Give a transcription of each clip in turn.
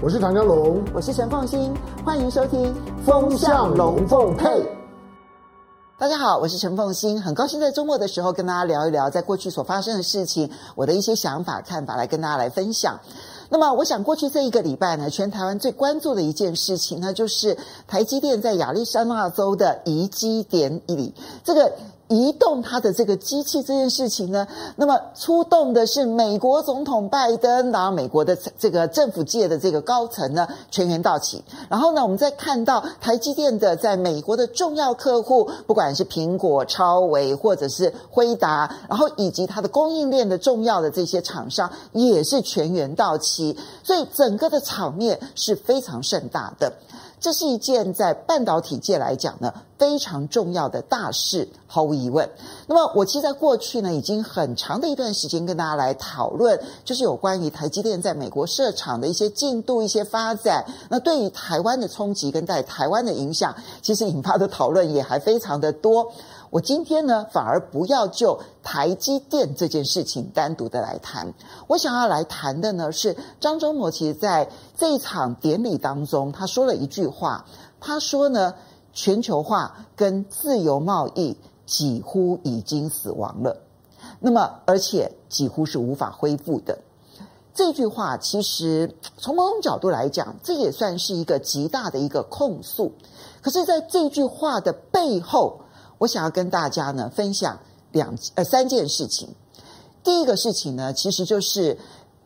我是唐江龙，我是陈凤欣，欢迎收听《风向龙凤配》。大家好，我是陈凤欣，很高兴在周末的时候跟大家聊一聊在过去所发生的事情，我的一些想法、看法来跟大家来分享。那么，我想过去这一个礼拜呢，全台湾最关注的一件事情那，就是台积电在亚利桑那州的移机典礼，这个。移动它的这个机器这件事情呢，那么出动的是美国总统拜登，然后美国的这个政府界的这个高层呢全员到齐。然后呢，我们再看到台积电的在美国的重要客户，不管是苹果、超微或者是辉达，然后以及它的供应链的重要的这些厂商也是全员到齐，所以整个的场面是非常盛大的。这是一件在半导体界来讲呢非常重要的大事，毫无疑问。那么，我其实在过去呢已经很长的一段时间跟大家来讨论，就是有关于台积电在美国设厂的一些进度、一些发展。那对于台湾的冲击跟在台湾的影响，其实引发的讨论也还非常的多。我今天呢，反而不要就台积电这件事情单独的来谈。我想要来谈的呢，是张忠谋其实在这一场典礼当中，他说了一句话。他说呢，全球化跟自由贸易几乎已经死亡了。那么，而且几乎是无法恢复的。这句话其实从某种角度来讲，这也算是一个极大的一个控诉。可是，在这句话的背后，我想要跟大家呢分享两呃三件事情。第一个事情呢，其实就是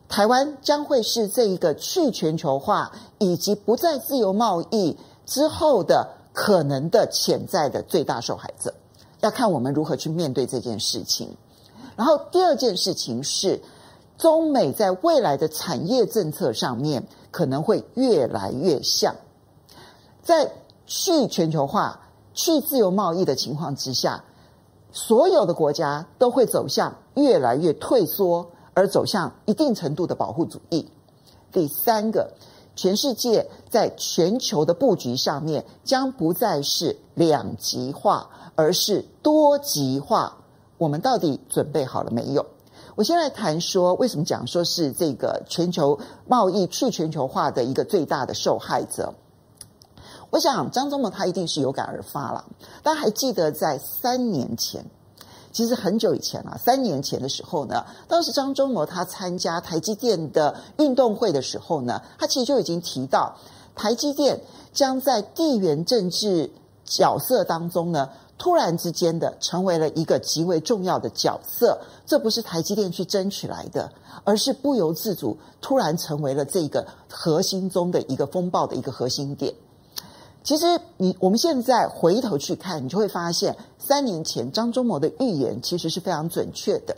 台湾将会是这一个去全球化以及不再自由贸易之后的可能的潜在的最大受害者。要看我们如何去面对这件事情。然后第二件事情是，中美在未来的产业政策上面可能会越来越像，在去全球化。去自由贸易的情况之下，所有的国家都会走向越来越退缩，而走向一定程度的保护主义。第三个，全世界在全球的布局上面将不再是两极化，而是多极化。我们到底准备好了没有？我先来谈说，为什么讲说是这个全球贸易去全球化的一个最大的受害者。我想张忠谋他一定是有感而发了。大家还记得在三年前，其实很久以前了。三年前的时候呢，当时张忠谋他参加台积电的运动会的时候呢，他其实就已经提到，台积电将在地缘政治角色当中呢，突然之间的成为了一个极为重要的角色。这不是台积电去争取来的，而是不由自主突然成为了这个核心中的一个风暴的一个核心点。其实，你我们现在回头去看，你就会发现，三年前张忠谋的预言其实是非常准确的。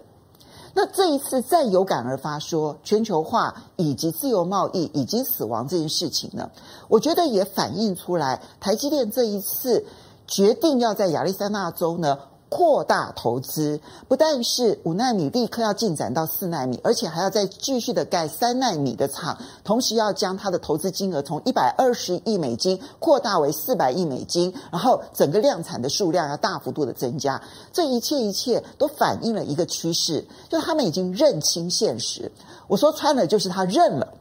那这一次再有感而发说全球化以及自由贸易已经死亡这件事情呢，我觉得也反映出来，台积电这一次决定要在亚利桑那州呢。扩大投资，不但是五奈米立刻要进展到四奈米，而且还要再继续的盖三奈米的厂，同时要将它的投资金额从一百二十亿美金扩大为四百亿美金，然后整个量产的数量要大幅度的增加。这一切一切都反映了一个趋势，就是他们已经认清现实。我说穿了，就是他认了，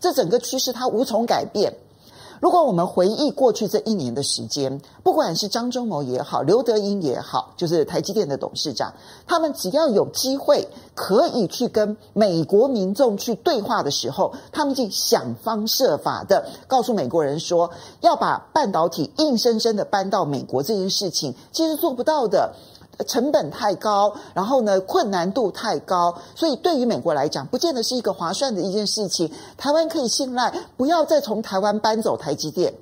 这整个趋势他无从改变。如果我们回忆过去这一年的时间，不管是张忠谋也好，刘德英也好，就是台积电的董事长，他们只要有机会可以去跟美国民众去对话的时候，他们就想方设法的告诉美国人说，要把半导体硬生生的搬到美国这件事情，其实做不到的。成本太高，然后呢，困难度太高，所以对于美国来讲，不见得是一个划算的一件事情。台湾可以信赖，不要再从台湾搬走台积电。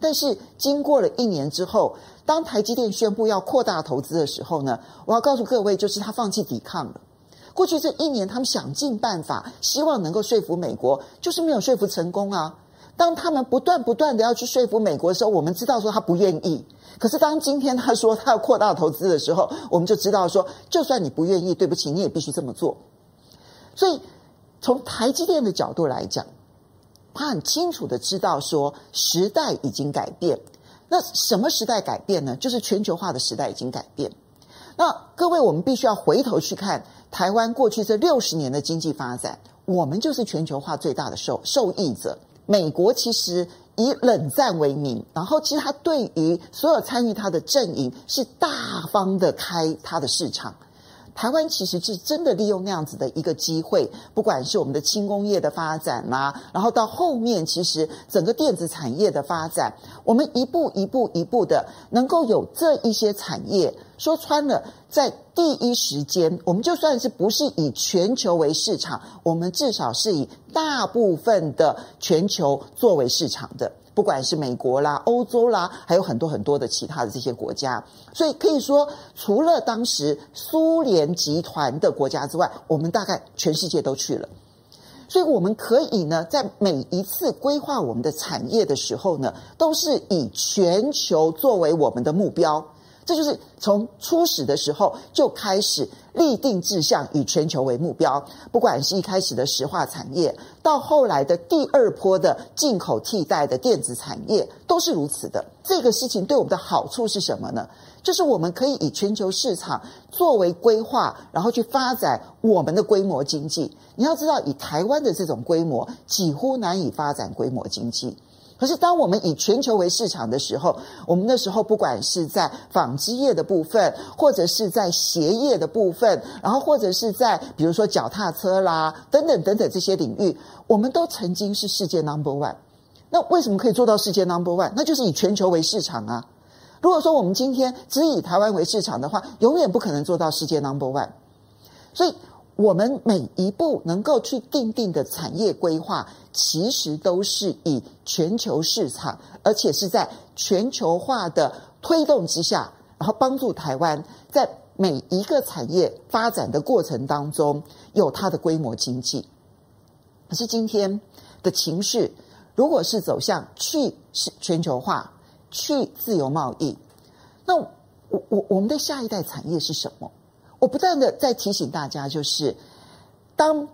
但是经过了一年之后，当台积电宣布要扩大投资的时候呢，我要告诉各位，就是他放弃抵抗了。过去这一年，他们想尽办法，希望能够说服美国，就是没有说服成功啊。当他们不断不断的要去说服美国的时候，我们知道说他不愿意。可是，当今天他说他要扩大投资的时候，我们就知道说，就算你不愿意，对不起，你也必须这么做。所以，从台积电的角度来讲，他很清楚的知道说，时代已经改变。那什么时代改变呢？就是全球化的时代已经改变。那各位，我们必须要回头去看台湾过去这六十年的经济发展，我们就是全球化最大的受受益者。美国其实以冷战为名，然后其实他对于所有参与他的阵营是大方的开他的市场。台湾其实是真的利用那样子的一个机会，不管是我们的轻工业的发展啦、然后到后面其实整个电子产业的发展，我们一步一步一步的能够有这一些产业，说穿了，在第一时间，我们就算是不是以全球为市场，我们至少是以大部分的全球作为市场的。不管是美国啦、欧洲啦，还有很多很多的其他的这些国家，所以可以说，除了当时苏联集团的国家之外，我们大概全世界都去了。所以我们可以呢，在每一次规划我们的产业的时候呢，都是以全球作为我们的目标。这就是从初始的时候就开始立定志向，以全球为目标。不管是一开始的石化产业，到后来的第二波的进口替代的电子产业，都是如此的。这个事情对我们的好处是什么呢？就是我们可以以全球市场作为规划，然后去发展我们的规模经济。你要知道，以台湾的这种规模，几乎难以发展规模经济。可是，当我们以全球为市场的时候，我们那时候不管是在纺织业的部分，或者是在鞋业的部分，然后或者是在比如说脚踏车啦等等等等这些领域，我们都曾经是世界 number one。那为什么可以做到世界 number one？那就是以全球为市场啊。如果说我们今天只以台湾为市场的话，永远不可能做到世界 number one。所以。我们每一步能够去定定的产业规划，其实都是以全球市场，而且是在全球化的推动之下，然后帮助台湾在每一个产业发展的过程当中有它的规模经济。可是今天的情势，如果是走向去是全球化、去自由贸易，那我我我们的下一代产业是什么？我不断的在提醒大家，就是当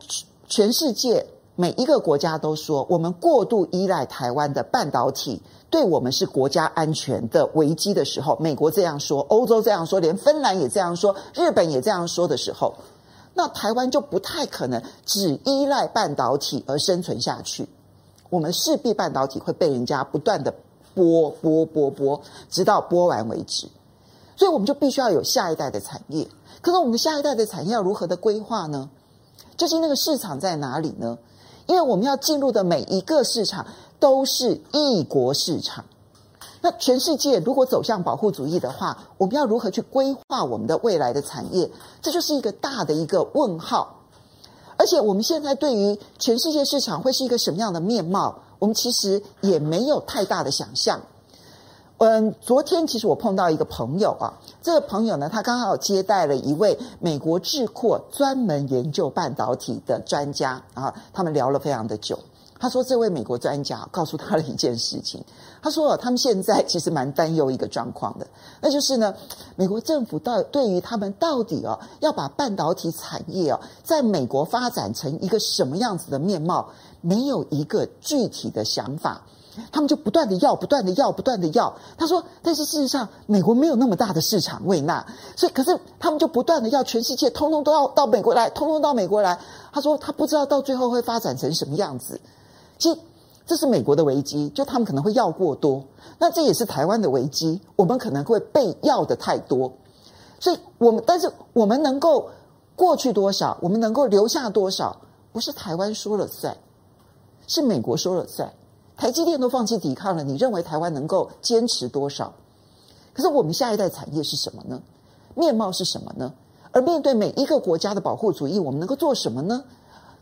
全世界每一个国家都说我们过度依赖台湾的半导体，对我们是国家安全的危机的时候，美国这样说，欧洲这样说，连芬兰也这样说，日本也这样说的时候，那台湾就不太可能只依赖半导体而生存下去。我们势必半导体会被人家不断的剥剥剥剥，直到剥完为止。所以我们就必须要有下一代的产业。可是我们下一代的产业要如何的规划呢？究竟那个市场在哪里呢？因为我们要进入的每一个市场都是异国市场。那全世界如果走向保护主义的话，我们要如何去规划我们的未来的产业？这就是一个大的一个问号。而且我们现在对于全世界市场会是一个什么样的面貌，我们其实也没有太大的想象。嗯，昨天其实我碰到一个朋友啊，这个朋友呢，他刚好接待了一位美国智库专门研究半导体的专家啊，他们聊了非常的久。他说，这位美国专家告诉他了一件事情，他说他们现在其实蛮担忧一个状况的，那就是呢，美国政府到对于他们到底哦要把半导体产业哦在美国发展成一个什么样子的面貌，没有一个具体的想法。他们就不断的要，不断的要，不断的要。他说：“但是事实上，美国没有那么大的市场为那，所以可是他们就不断的要，全世界通通都要到美国来，通通到美国来。”他说：“他不知道到最后会发展成什么样子。”其实这是美国的危机，就他们可能会要过多。那这也是台湾的危机，我们可能会被要的太多。所以我们，但是我们能够过去多少，我们能够留下多少，不是台湾说了算，是美国说了算。台积电都放弃抵抗了，你认为台湾能够坚持多少？可是我们下一代产业是什么呢？面貌是什么呢？而面对每一个国家的保护主义，我们能够做什么呢？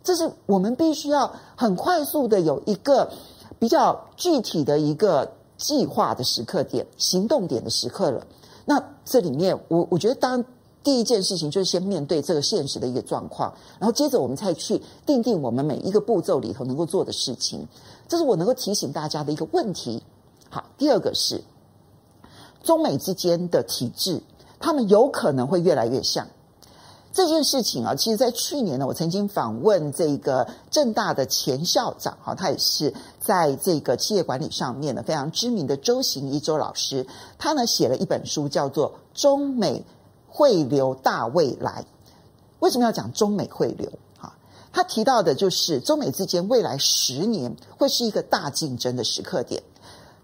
这是我们必须要很快速的有一个比较具体的一个计划的时刻点、行动点的时刻了。那这里面，我我觉得当。第一件事情就是先面对这个现实的一个状况，然后接着我们再去定定我们每一个步骤里头能够做的事情。这是我能够提醒大家的一个问题。好，第二个是中美之间的体制，他们有可能会越来越像。这件事情啊，其实在去年呢，我曾经访问这个正大的前校长，哈，他也是在这个企业管理上面呢非常知名的周行一周老师，他呢写了一本书，叫做《中美》汇流大未来，为什么要讲中美汇流？哈，他提到的就是中美之间未来十年会是一个大竞争的时刻点。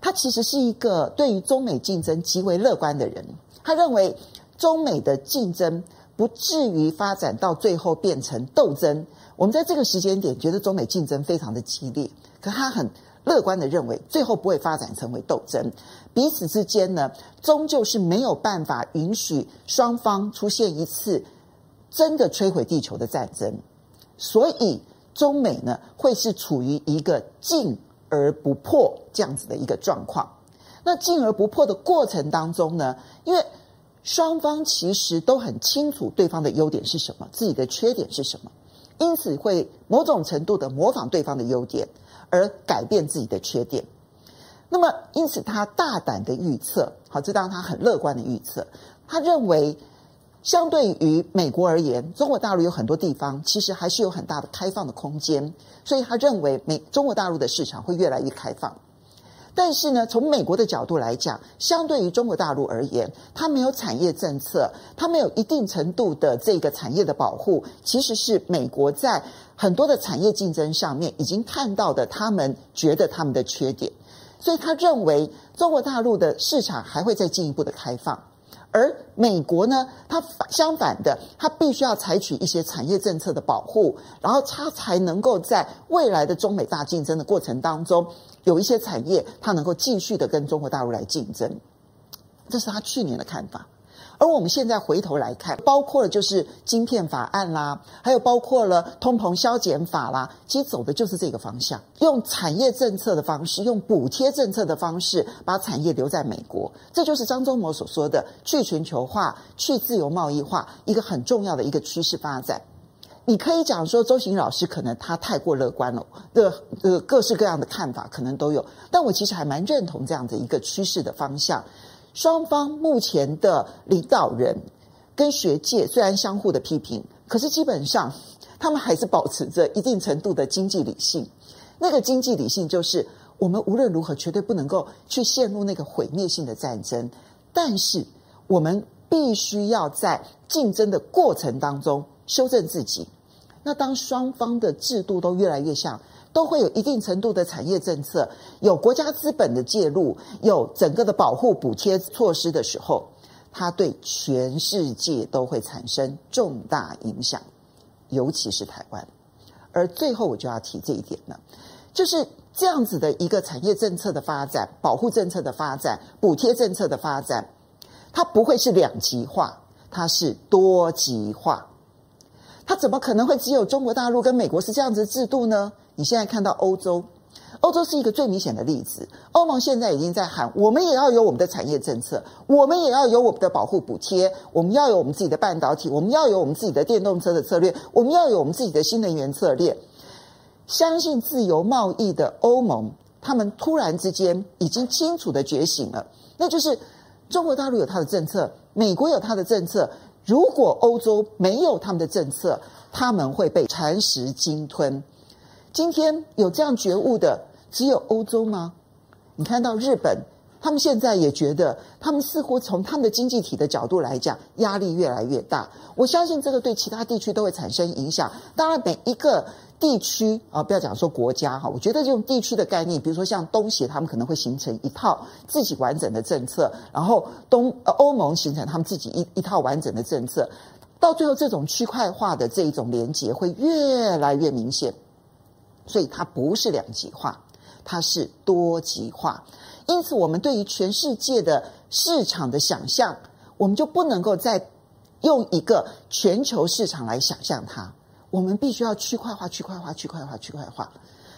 他其实是一个对于中美竞争极为乐观的人。他认为中美的竞争不至于发展到最后变成斗争。我们在这个时间点觉得中美竞争非常的激烈，可他很乐观的认为最后不会发展成为斗争，彼此之间呢，终究是没有办法允许双方出现一次真的摧毁地球的战争。所以，中美呢会是处于一个进而不破这样子的一个状况。那进而不破的过程当中呢，因为双方其实都很清楚对方的优点是什么，自己的缺点是什么，因此会某种程度的模仿对方的优点，而改变自己的缺点。那么，因此他大胆的预测，好，这当然他很乐观的预测，他认为。相对于美国而言，中国大陆有很多地方其实还是有很大的开放的空间，所以他认为美中国大陆的市场会越来越开放。但是呢，从美国的角度来讲，相对于中国大陆而言，它没有产业政策，它没有一定程度的这个产业的保护，其实是美国在很多的产业竞争上面已经看到的，他们觉得他们的缺点，所以他认为中国大陆的市场还会再进一步的开放。而美国呢，它相反的，它必须要采取一些产业政策的保护，然后它才能够在未来的中美大竞争的过程当中，有一些产业它能够继续的跟中国大陆来竞争。这是他去年的看法。而我们现在回头来看，包括了就是晶片法案啦，还有包括了通膨消减法啦，其实走的就是这个方向，用产业政策的方式，用补贴政策的方式，把产业留在美国。这就是张忠谋所说的去全球化、去自由贸易化一个很重要的一个趋势发展。你可以讲说周行老师可能他太过乐观了，的呃各式各样的看法可能都有，但我其实还蛮认同这样的一个趋势的方向。双方目前的领导人跟学界虽然相互的批评，可是基本上他们还是保持着一定程度的经济理性。那个经济理性就是，我们无论如何绝对不能够去陷入那个毁灭性的战争，但是我们必须要在竞争的过程当中修正自己。那当双方的制度都越来越像。都会有一定程度的产业政策，有国家资本的介入，有整个的保护补贴措施的时候，它对全世界都会产生重大影响，尤其是台湾。而最后我就要提这一点了，就是这样子的一个产业政策的发展、保护政策的发展、补贴政策的发展，它不会是两极化，它是多极化。它怎么可能会只有中国大陆跟美国是这样子制度呢？你现在看到欧洲，欧洲是一个最明显的例子。欧盟现在已经在喊，我们也要有我们的产业政策，我们也要有我们的保护补贴，我们要有我们自己的半导体，我们要有我们自己的电动车的策略，我们要有我们自己的新能源策略。相信自由贸易的欧盟，他们突然之间已经清楚的觉醒了，那就是中国大陆有它的政策，美国有它的政策，如果欧洲没有他们的政策，他们会被蚕食鲸吞。今天有这样觉悟的只有欧洲吗？你看到日本，他们现在也觉得，他们似乎从他们的经济体的角度来讲，压力越来越大。我相信这个对其他地区都会产生影响。当然，每一个地区啊，不要讲说国家哈，我觉得这种地区的概念，比如说像东协，他们可能会形成一套自己完整的政策，然后东欧盟形成他们自己一一套完整的政策，到最后这种区块化的这一种连结会越来越明显。所以它不是两极化，它是多极化。因此，我们对于全世界的市场的想象，我们就不能够再用一个全球市场来想象它。我们必须要区块化、区块化、区块化、区块化。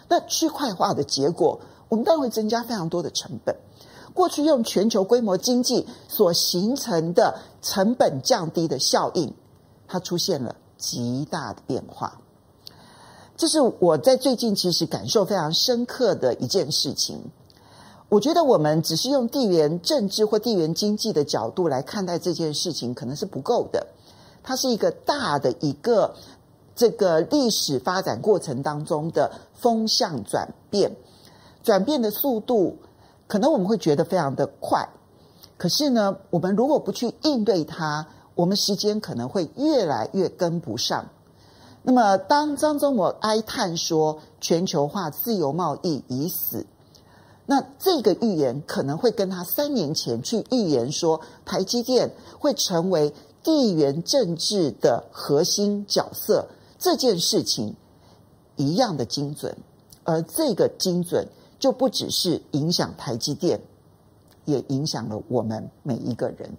那区块化的结果，我们当然会增加非常多的成本。过去用全球规模经济所形成的成本降低的效应，它出现了极大的变化。这是我在最近其实感受非常深刻的一件事情。我觉得我们只是用地缘政治或地缘经济的角度来看待这件事情，可能是不够的。它是一个大的一个这个历史发展过程当中的风向转变，转变的速度可能我们会觉得非常的快，可是呢，我们如果不去应对它，我们时间可能会越来越跟不上。那么，当张忠谋哀叹说全球化自由贸易已死，那这个预言可能会跟他三年前去预言说台积电会成为地缘政治的核心角色这件事情一样的精准，而这个精准就不只是影响台积电，也影响了我们每一个人。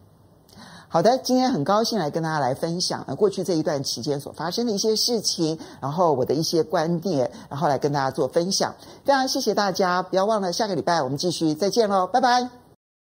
好的，今天很高兴来跟大家来分享呃过去这一段期间所发生的一些事情，然后我的一些观点，然后来跟大家做分享。非常谢谢大家，不要忘了下个礼拜我们继续再见喽，拜拜。